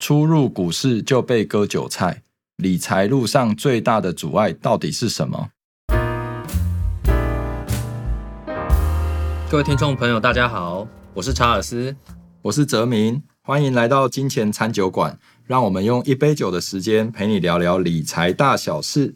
初入股市就被割韭菜，理财路上最大的阻碍到底是什么？各位听众朋友，大家好，我是查尔斯。我是泽明，欢迎来到金钱餐酒馆，让我们用一杯酒的时间陪你聊聊理财大小事。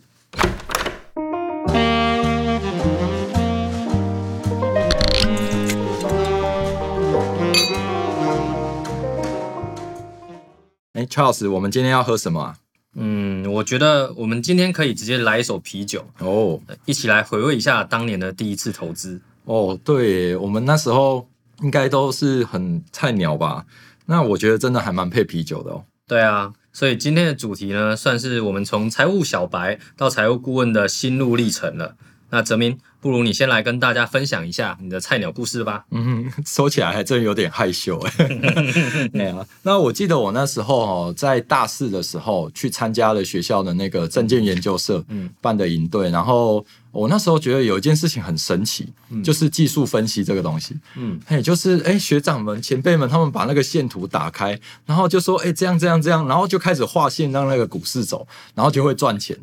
哎，Charles，我们今天要喝什么啊？嗯，我觉得我们今天可以直接来一手啤酒，哦一起来回味一下当年的第一次投资。哦，对，我们那时候应该都是很菜鸟吧？那我觉得真的还蛮配啤酒的哦。对啊，所以今天的主题呢，算是我们从财务小白到财务顾问的心路历程了。那泽明，不如你先来跟大家分享一下你的菜鸟故事吧。嗯，说起来还真有点害羞 哎。那我记得我那时候哦，在大四的时候去参加了学校的那个证件研究社嗯办的营队，然后我那时候觉得有一件事情很神奇，就是技术分析这个东西。嗯嘿，就是哎，学长们、前辈们，他们把那个线图打开，然后就说，哎，这样这样这样，然后就开始画线让那个股市走，然后就会赚钱。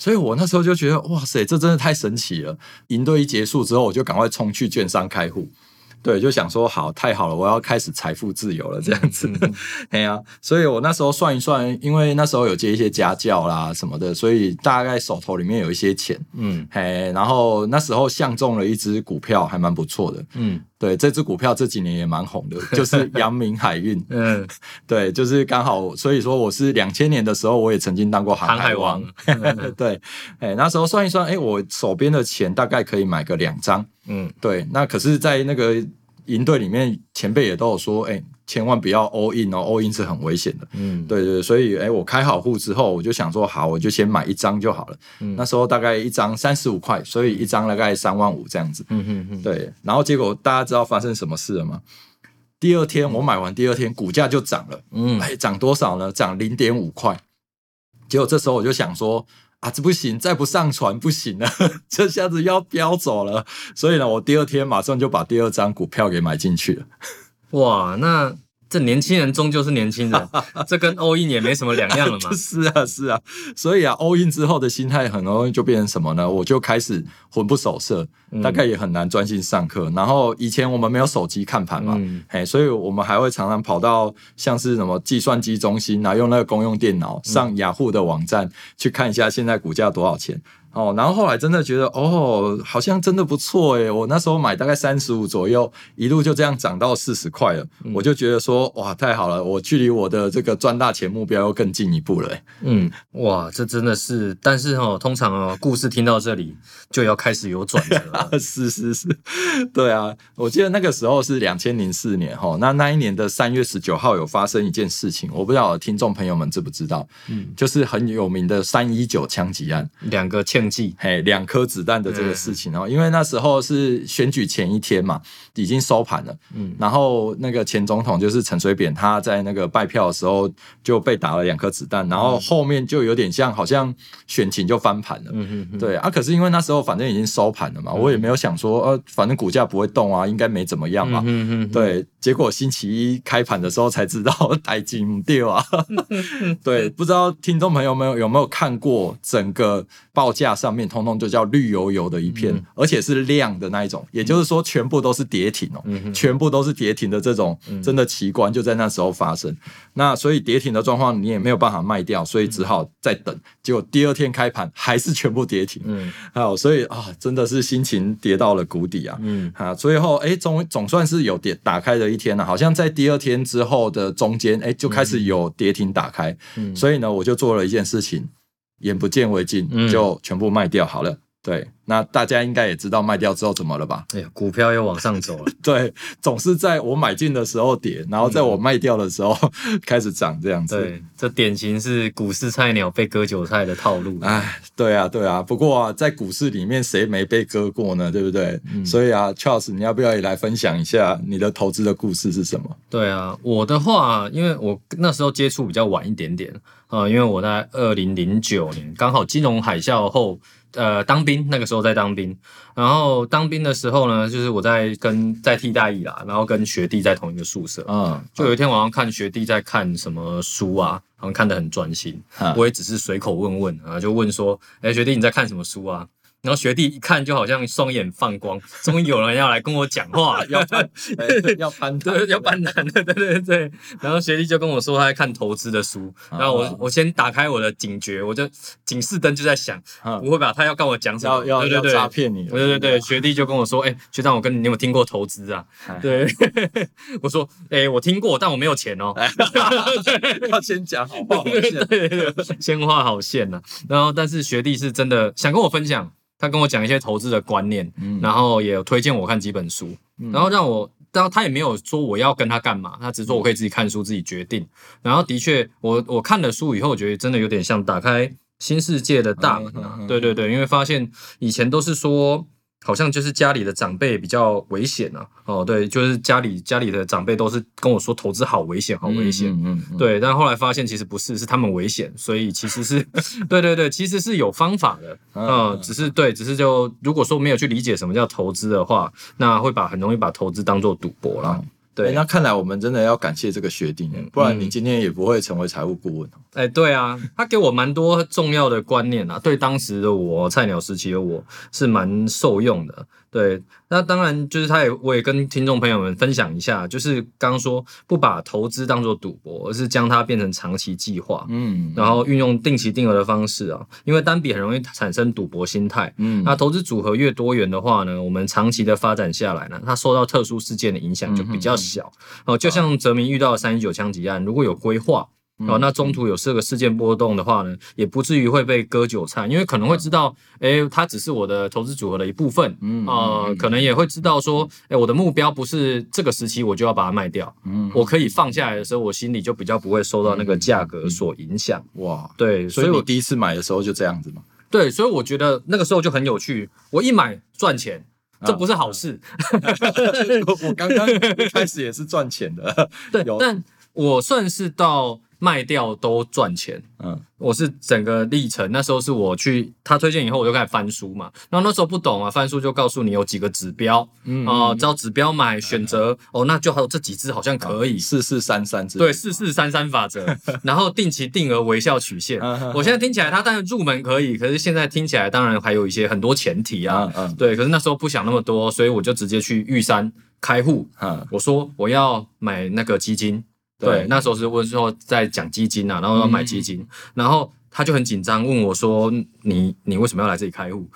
所以我那时候就觉得，哇塞，这真的太神奇了！营队一结束之后，我就赶快冲去券商开户。对，就想说好，太好了，我要开始财富自由了，这样子。哎呀、所以我那时候算一算，因为那时候有接一些家教啦什么的，所以大概手头里面有一些钱。嗯嘿，然后那时候相中了一只股票，还蛮不错的。嗯对，这只股票这几年也蛮红的，就是 阳明海运。嗯，对，就是刚好，所以说我是两千年的时候，我也曾经当过航航海海王王。对，哎，那时候算一算，哎，我手边的钱大概可以买个两张。嗯对，那可是，在那个营队里面，前辈也都有说，哎，千万不要 all in 哦，all in 是很危险的。嗯，对对，所以哎，我开好户之后，我就想说，好，我就先买一张就好了。嗯那时候大概一张三十五块，所以一张大概三万五这样子。嗯嗯嗯，对，然后结果大家知道发生什么事了吗？第二天我买完，第二天股价就涨了。嗯哎，涨多少呢？涨零点五块。结果这时候我就想说，啊，这不行，再不上船不行了，这下子要飙走了。所以呢，我第二天马上就把第二张股票给买进去了。哇，那这年轻人终究是年轻人，这跟欧印也没什么两样了嘛。是啊，是啊。所以啊，all in 之后的心态很容易就变成什么呢？我就开始魂不守舍，大概也很难专心上课。然后以前我们没有手机看盘嘛，嗯嘿，所以我们还会常常跑到像是什么计算机中心啊，用那个公用电脑上雅虎的网站去看一下现在股价多少钱。哦，然后后来真的觉得哦，好像真的不错诶。我那时候买大概三十五左右，一路就这样涨到四十块了，我就觉得说哇，太好了，我距离我的这个赚大钱目标又更进一步了。嗯，哇，这真的是，但是哦，通常哦，故事听到这里就要开始有转折了。是是是，对啊，我记得那个时候是两千零四年哈，那那一年的三月十九号有发生一件事情，我不知道听众朋友们知不知道，嗯，就是很有名的三一九枪击案，两个嘿，两颗子弹的这个事情哦，因为那时候是选举前一天嘛，已经收盘了，嗯。然后那个前总统就是陈水扁，他在那个拜票的时候就被打了两颗子弹，然后后面就有点像好像选情就翻盘了，嗯嗯嗯，对啊，可是因为那时候反正已经收盘了嘛，我也没有想说，呃，反正股价不会动啊，应该没怎么样嘛。嗯嗯，对，结果星期一开盘的时候才知道台金掉啊。对，不知道听众朋友们有没有看过整个报价上面通通就叫绿油油的一片，嗯而且是亮的那一种，也就是说全部都是跌停哦，嗯全部都是跌停的这种真的奇观就在那时候发生。那所以跌停的状况你也没有办法卖掉，所以只好再等。结果第二天开盘还是全部跌停，嗯好，所以啊，真的是心情跌到了谷底啊。嗯啊，最后哎，总总算是有跌打开的一天了，好像在第二天之后的中间，哎，就开始有跌停打开，嗯所以呢，我就做了一件事情，眼不见为净，嗯就全部卖掉好了。对，那大家应该也知道卖掉之后怎么了吧？哎呀，股票又往上走了。对，总是在我买进的时候跌，然后在我卖掉的时候 开始涨，这样子。对，这典型是股市菜鸟被割韭菜的套路。哎，对啊，对啊。不过啊，在股市里面，谁没被割过呢？对不对？嗯所以啊，Charles，你要不要也来分享一下你的投资的故事是什么？对啊，我的话，因为我那时候接触比较晚一点点，呃，因为我在二零零九年刚好金融海啸后呃当兵，那个时候在当兵，然后当兵的时候呢，就是我在跟在替代役啦，然后跟学弟在同一个宿舍，嗯，就有一天晚上看学弟在看什么书啊，好像看得很专心，嗯我也只是随口问问啊，就问说，哎、学弟你在看什么书啊？然后学弟一看就好像双眼放光，终于有人要来跟我讲话了，要哎 要攀谈对，要办难的，对对对。然后学弟就跟我说他在看投资的书，然后我我先打开我的警觉，我就警示灯就在响，嗯不会吧？他要跟我讲什么？要要要诈骗你了，对对对，学弟就跟我说，哎、学长，我跟你，你有没有听过投资啊？哎对，我说，哎、我听过，但我没有钱哦。要先讲好不好？对对对，先画好线呐、然后，但是学弟是真的想跟我分享，他跟我讲一些投资的观念，嗯然后也有推荐我看几本书，然后让我，然后他也没有说我要跟他干嘛，他只是说我可以自己看书，自己决定。然后的确，我我看了书以后，我觉得真的有点像打开新世界的大门啊对对对，因为发现以前都是说。好像就是家里的长辈比较危险啊，哦，对，就是家里家里的长辈都是跟我说投资好危险，好危险，嗯嗯，嗯，对，但后来发现其实不是，是他们危险，所以其实是，对对对，其实是有方法的，嗯嗯，只是对，只是就如果说没有去理解什么叫投资的话，那会把很容易把投资当做赌博啦。哎对，那看来我们真的要感谢这个学弟，不然你今天也不会成为财务顾问。哎，对啊，他给我蛮多重要的观念啊，对当时的我菜鸟时期的我是蛮受用的。对，那当然就是他也我也跟听众朋友们分享一下，就是刚刚说不把投资当做赌博，而是将它变成长期计划。嗯，然后运用定期定额的方式啊，因为单笔很容易产生赌博心态。嗯那投资组合越多元的话呢，我们长期的发展下来呢，它受到特殊事件的影响就比较小。哦，就像泽明遇到的三一九枪击案，如果有规划。哦，那中途有这个事件波动的话呢，也不至于会被割韭菜，因为可能会知道，诶，它只是我的投资组合的一部分，嗯呃，可能也会知道说，哎，我的目标不是这个时期我就要把它卖掉，嗯我可以放下来的时候，我心里就比较不会受到那个价格所影响。哇，对，所以我第一次买的时候就这样子嘛？对，所以我觉得那个时候就很有趣。我一买赚钱，这不是好事。我刚刚一开始也是赚钱的，对，但我算是到卖掉都赚钱。嗯我是整个历程，那时候是我去他推荐以后，我就开始翻书嘛。然后那时候不懂啊，翻书就告诉你有几个指标，嗯哦、照指标买，选择哦，那就还有这几只好像可以。四四三三之对，四四三三法则，然后定期定额微笑曲线。嗯我现在听起来它当然入门可以，可是现在听起来当然还有一些很多前提啊。嗯嗯对，可是那时候不想那么多，所以我就直接去玉山开户。嗯我说我要买那个基金，对，那时候是问说在讲基金啊，然后要买基金，然后他就很紧张问我说：“你你为什么要来这里开户？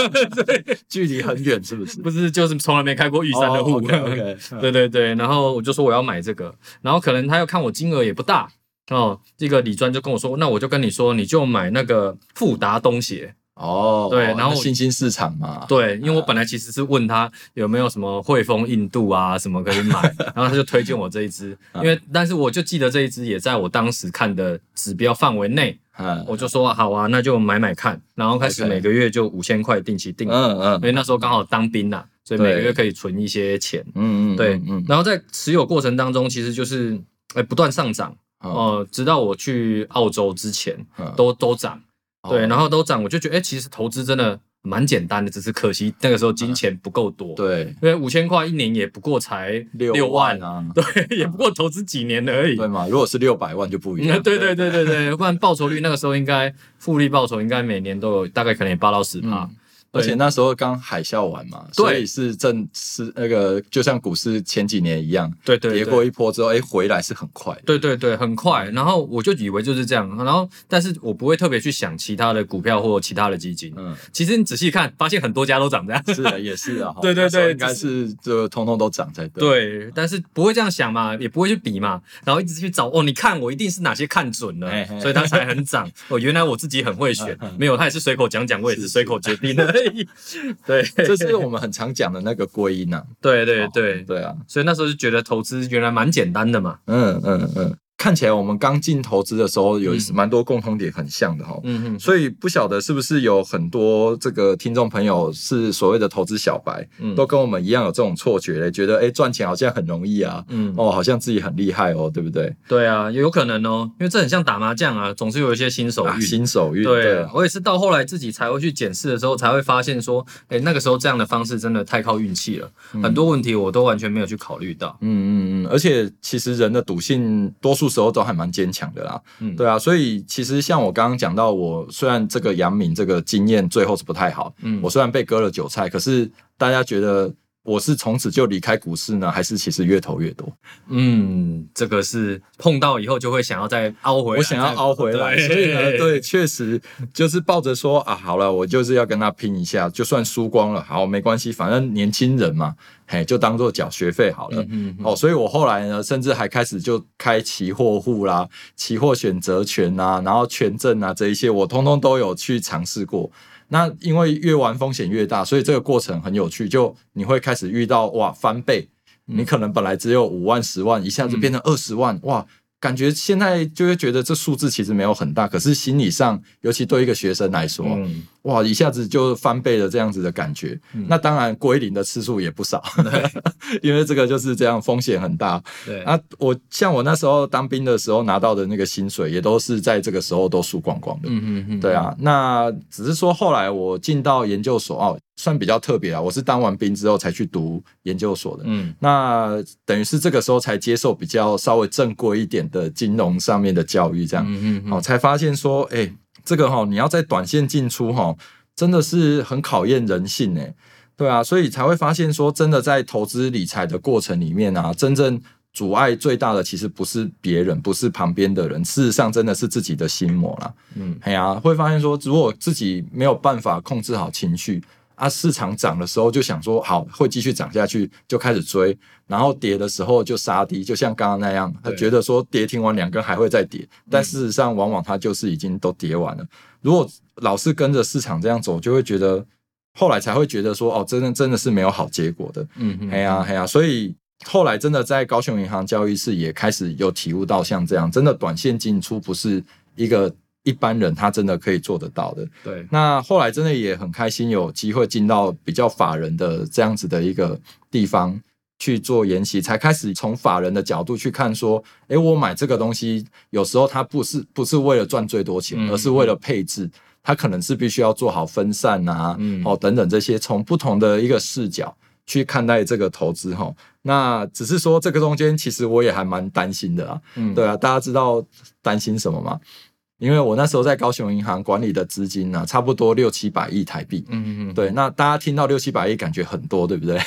距离很远是不是？不是就是从来没开过玉山的户。对对对，然后我就说我要买这个，然后可能他又看我金额也不大哦，这个李专就跟我说，那我就跟你说，你就买那个富达东协，哦，对然后那新兴市场嘛，对，因为我本来其实是问他有没有什么汇丰印度啊什么可以买，然后他就推荐我这一支，因为但是我就记得这一支也在我当时看的指标范围内，嗯。我就说好啊，那就买买看，然后开始每个月就五千块定期定额，嗯嗯。因为那时候刚好当兵呐、所以每个月可以存一些钱。嗯嗯，对，嗯。然后在持有过程当中，其实就是哎不断上涨，嗯。哦、直到我去澳洲之前嗯。都都涨，对，哦然后都涨，我就觉得哎，其实投资真的蛮简单的，只是可惜那个时候金钱不够多，，对因为五千块一年也不过才六六万，啊，对，也不过投资几年而已。对嘛？如果是六百万就不一样，对对对对对，不然报酬率那个时候应该复利报酬应该每年都有大概可能也八到十趴嗯，而且那时候刚海啸完嘛，所以是正是那个，就像股市前几年一样，对对对跌过一波之后，哎，回来是很快。对对对，很快。然后我就以为就是这样，然后但是我不会特别去想其他的股票或其他的基金。嗯，其实你仔细看，发现很多家都涨这样。是的，也是啊。对对对应该是就通通都涨才对。对，但是不会这样想嘛，也不会去比嘛，然后一直去找哦，你看我一定是哪些看准了嘿，嘿所以它才很涨。哦，原来我自己很会选，没有，他也是随口讲讲，我也是随口决定而已。对，这是我们很常讲的那个归因啊。对对对，对啊，所以那时候就觉得投资原来蛮简单的嘛。嗯嗯嗯。看起来我们刚进投资的时候有蛮多共通点很像的哈。嗯嗯，所以不晓得是不是有很多这个听众朋友是所谓的投资小白，嗯都跟我们一样有这种错觉嘞，觉得哎赚钱好像很容易啊，嗯，哦好像自己很厉害哦，对不对？对啊，有可能哦，因为这很像打麻将啊，总是有一些新手啊运。新手运对啊，我也是到后来自己才会去检视的时候，才会发现说，哎，那个时候这样的方式真的太靠运气了，很多问题我都完全没有去考虑到。嗯嗯嗯，而且其实人的赌性多数时候都还蛮坚强的啦，嗯。对啊，所以其实像我刚刚讲到，我虽然这个杨敏这个经验最后是不太好，嗯。我虽然被割了韭菜，可是大家觉得我是从此就离开股市呢，还是其实越投越多？嗯，这个是碰到以后就会想要再凹回来，我想要凹回来，对所以呢，对，确实就是抱着说啊，好了，我就是要跟他拼一下，就算输光了，好，没关系，反正年轻人嘛，嘿，就当做缴学费好了。嗯嗯哦，所以我后来呢，甚至还开始就开期货户啦、期货选择权啊，然后权证啊这一些，我通通都有去尝试过。那因为越玩风险越大，所以这个过程很有趣。就你会开始遇到哇翻倍，你可能本来只有五万、十万，一下子变成二十万，哇！感觉现在就会觉得这数字其实没有很大，可是心理上，尤其对一个学生来说，嗯，哇，一下子就翻倍了这样子的感觉。那当然归零的次数也不少，因为这个就是这样，风险很大。对，啊，我像我那时候当兵的时候拿到的那个薪水，也都是在这个时候都输光光的。嗯嗯嗯，对啊，那只是说后来我进到研究所哦，算比较特别啊，我是当完兵之后才去读研究所的。嗯那等于是这个时候才接受比较稍微正规一点的金融上面的教育，这样。嗯嗯哦，才发现说，哎、这个哈、你要在短线进出哈、真的是很考验人性哎，对啊，所以才会发现说，真的在投资理财的过程里面啊，真正阻碍最大的其实不是别人，不是旁边的人，事实上真的是自己的心魔啦。嗯哎呀、会发现说，如果自己没有办法控制好情绪。啊，市场涨的时候就想说好会继续涨下去，就开始追，然后跌的时候就杀低，就像刚刚那样，他对觉得说跌停完两根还会再跌，但事实上往往它就是已经都跌完了。如果老是跟着市场这样走，就会觉得后来才会觉得说哦，真的真的是没有好结果的。嗯嗯，哎呀哎呀，所以后来真的在高雄银行交易室也开始有体悟到像这样，真的短线进出不是一个一般人他真的可以做得到的。对，那后来真的也很开心，有机会进到比较法人的这样子的一个地方去做研习，才开始从法人的角度去看说，诶，我买这个东西，有时候它不是不是为了赚最多钱，嗯而是为了配置。它可能是必须要做好分散啊，嗯哦等等这些，从不同的一个视角去看待这个投资哈。那只是说这个中间，其实我也还蛮担心的啊。嗯对啊，大家知道担心什么吗？因为我那时候在高雄银行管理的资金呢、差不多六七百亿台币。嗯嗯对，那大家听到六七百亿，感觉很多，对不对？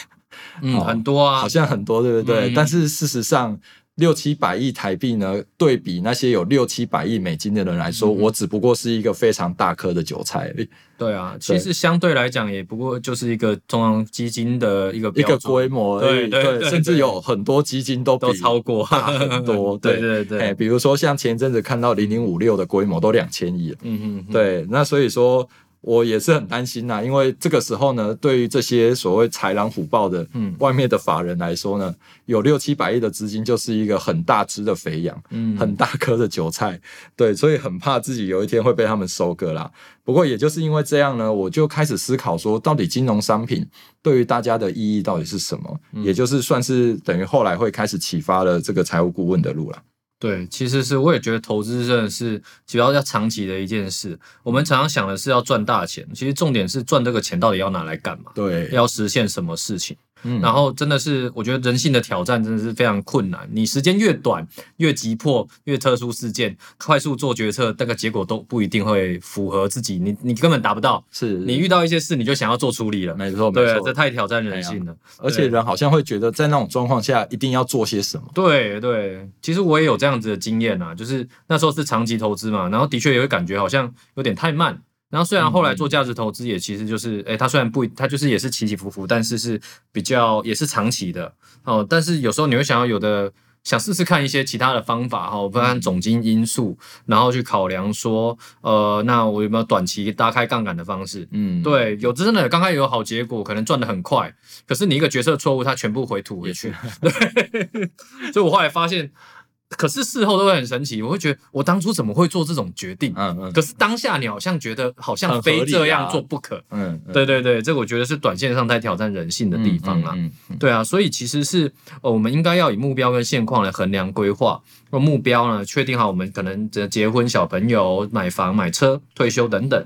嗯 很多啊好，像很多，对不对？嗯但是事实上，六七百亿台币呢，对比那些有六七百亿美金的人来说，嗯我只不过是一个非常大颗的韭菜而已，对啊，其实相对来讲也不过就是一个中央基金的一个一个规模而已。对对对甚至有很多基金都比都超过大很多。对对对对哎，比如说像前一阵子看到零零五六的规模都两千亿了。嗯嗯，嗯，对，那所以说我也是很担心呐、因为这个时候呢，对于这些所谓豺狼虎豹的嗯外面的法人来说呢，有六七百亿的资金就是一个很大只的肥羊，嗯很大颗的韭菜，对，所以很怕自己有一天会被他们收割啦。不过也就是因为这样呢，我就开始思考说，到底金融商品对于大家的意义到底是什么？嗯也就是算是等于后来会开始启发了这个财务顾问的路啦。对，其实是我也觉得投资真的是主要要长期的一件事。我们常常想的是要赚大钱，其实重点是赚这个钱到底要拿来干嘛，对，要实现什么事情。嗯然后真的是，我觉得人性的挑战真的是非常困难。你时间越短，越急迫，越特殊事件，快速做决策，那个结果都不一定会符合自己，你你根本达不到。是你遇到一些事，你就想要做处理了。没错，没对啊，错这太挑战人性了。而且人好像会觉得在那种状况下一定要做些什么。对对，其实我也有这样子的经验啊，就是那时候是长期投资嘛，然后的确也会感觉好像有点太慢。然后虽然后来做价值投资，也其实就是，哎，它虽然不，它就是也是起起伏伏，但是是比较也是长期的哦。但是有时候你会想要有的想试试看一些其他的方法哈，哦包含总金因素，然后去考量说，呃，那我有没有短期拉开杠杆的方式？嗯，对，有真的刚开始有好结果，可能赚的很快，可是你一个决策错误，它全部回吐回去。对，所以我后来发现，可是事后都会很神奇，我会觉得我当初怎么会做这种决定？嗯嗯可是当下你好像觉得好像非这样啊做不可。嗯，嗯对对对，这个我觉得是短线上在挑战人性的地方啊。嗯嗯嗯对啊，所以其实是呃，我们应该要以目标跟现况来衡量规划。那目标呢，确定好我们可能结结婚、小朋友、买房、买车、退休等等，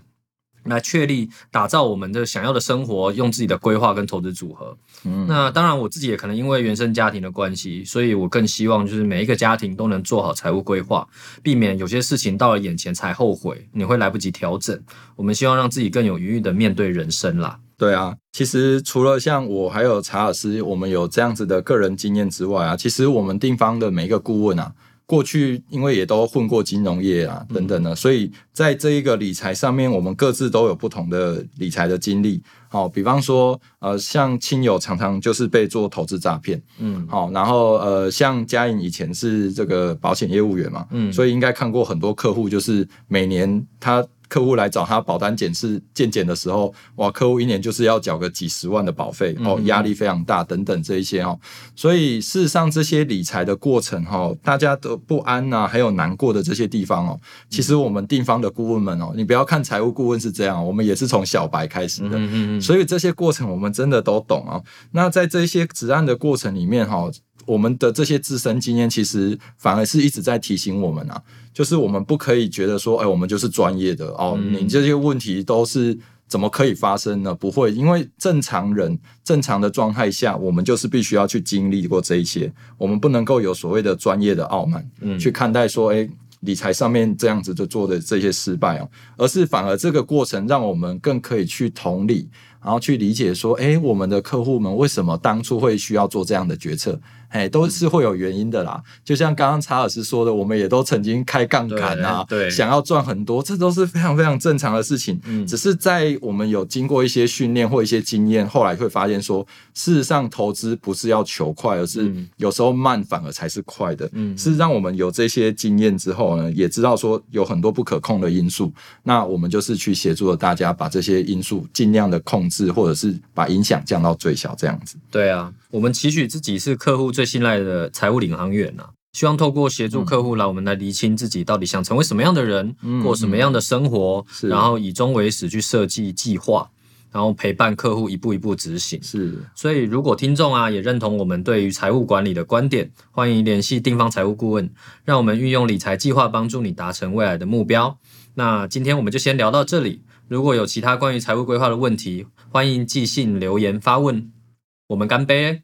来确立打造我们的想要的生活，用自己的规划跟投资组合。嗯那当然，我自己也可能因为原生家庭的关系，所以我更希望就是每一个家庭都能做好财务规划，避免有些事情到了眼前才后悔，你会来不及调整。我们希望让自己更有余裕的面对人生啦。对啊，其实除了像我还有查尔斯，我们有这样子的个人经验之外啊，其实我们定方的每一个顾问啊，过去因为也都混过金融业啊等等的，所以在这一个理财上面，我们各自都有不同的理财的经历。好、比方说，呃，像亲友常常就是被做投资诈骗，嗯。好、然后呃，像嘉颖以前是这个保险业务员嘛，嗯。所以应该看过很多客户，就是每年他客户来找他保单检视健检的时候，哇，客户一年就是要缴个几十万的保费哦，嗯压力非常大等等这一些哦，所以事实上这些理财的过程哈、哦，大家的不安呐、还有难过的这些地方哦，其实我们地方的顾问们哦，你不要看财务顾问是这样，我们也是从小白开始的，嗯嗯嗯，所以这些过程我们真的都懂啊。那在这些指案的过程里面哈，我们的这些自身经验其实反而是一直在提醒我们啊，就是我们不可以觉得说，哎，我们就是专业的哦，嗯你这些问题都是。怎么可以发生呢？不会，因为正常人正常的状态下，我们就是必须要去经历过这一些，我们不能够有所谓的专业的傲慢，嗯去看待说，哎，理财上面这样子就做的这些失败哦，而是反而这个过程让我们更可以去同理，然后去理解说，哎，我们的客户们为什么当初会需要做这样的决策？哎，都是会有原因的啦。就像刚刚查尔斯说的，我们也都曾经开杠杆啊，想要赚很多，这都是非常非常正常的事情。嗯只是在我们有经过一些训练或一些经验，后来会发现说，事实上投资不是要求快，而是嗯有时候慢反而才是快的。嗯是让我们有这些经验之后呢，也知道说有很多不可控的因素，那我们就是去协助了大家把这些因素尽量的控制，或者是把影响降到最小，这样子。对啊，我们期许自己是客户最信赖的财务领航员呐、希望透过协助客户来，我们来厘清自己到底想成为什么样的人，嗯过什么样的生活，是然后以终为始去设计计划，然后陪伴客户一步一步执行。是，所以，如果听众啊也认同我们对于财务管理的观点，欢迎联系定方财务顾问，让我们运用理财计划帮助你达成未来的目标。那今天我们就先聊到这里。如果有其他关于财务规划的问题，欢迎寄信留言发问。我们干杯！